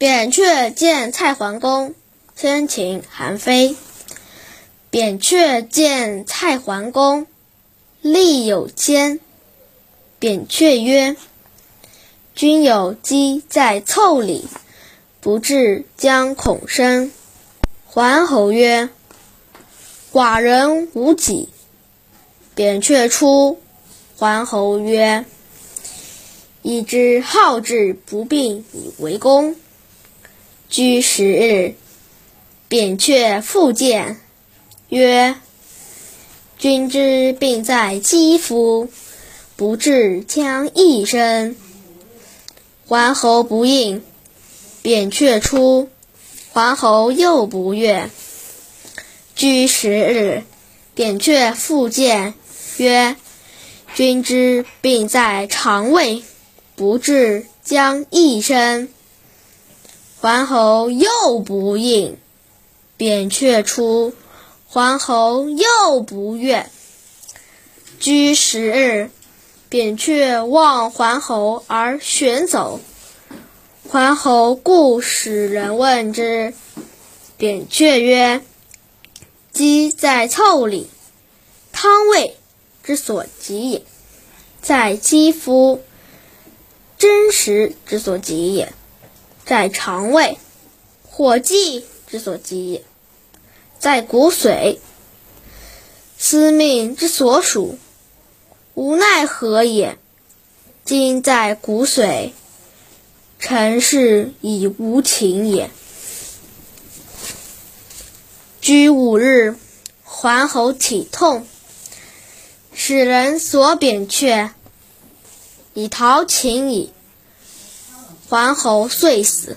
扁鹊见蔡桓公，先秦韩非。扁鹊见蔡桓公，力有间。扁鹊曰：“君有鸡在腠理，不至将恐生。”桓侯曰：“寡人无己。”扁鹊出，桓侯曰：“已知好志不病以为功。”居十日，扁鹊复见，曰：“君之病在肌肤，不治将益生。”桓侯不应。扁鹊出，桓侯又不悦。居十日，扁鹊复见，曰：“君之病在肠胃，不治将益生。”桓侯又不应，扁鹊出，桓侯又不悦。居十日，扁鹊望桓侯而旋走。桓侯故使人问之，扁鹊曰：“鸡在腠理，汤胃之所及也；在肌肤，真实之所及也。”在肠胃，火气之所及也；在骨髓，司命之所属。无奈何也？今在骨髓，臣是以无情也。居五日，桓侯体痛，使人所扁鹊，以逃秦矣。桓侯遂死。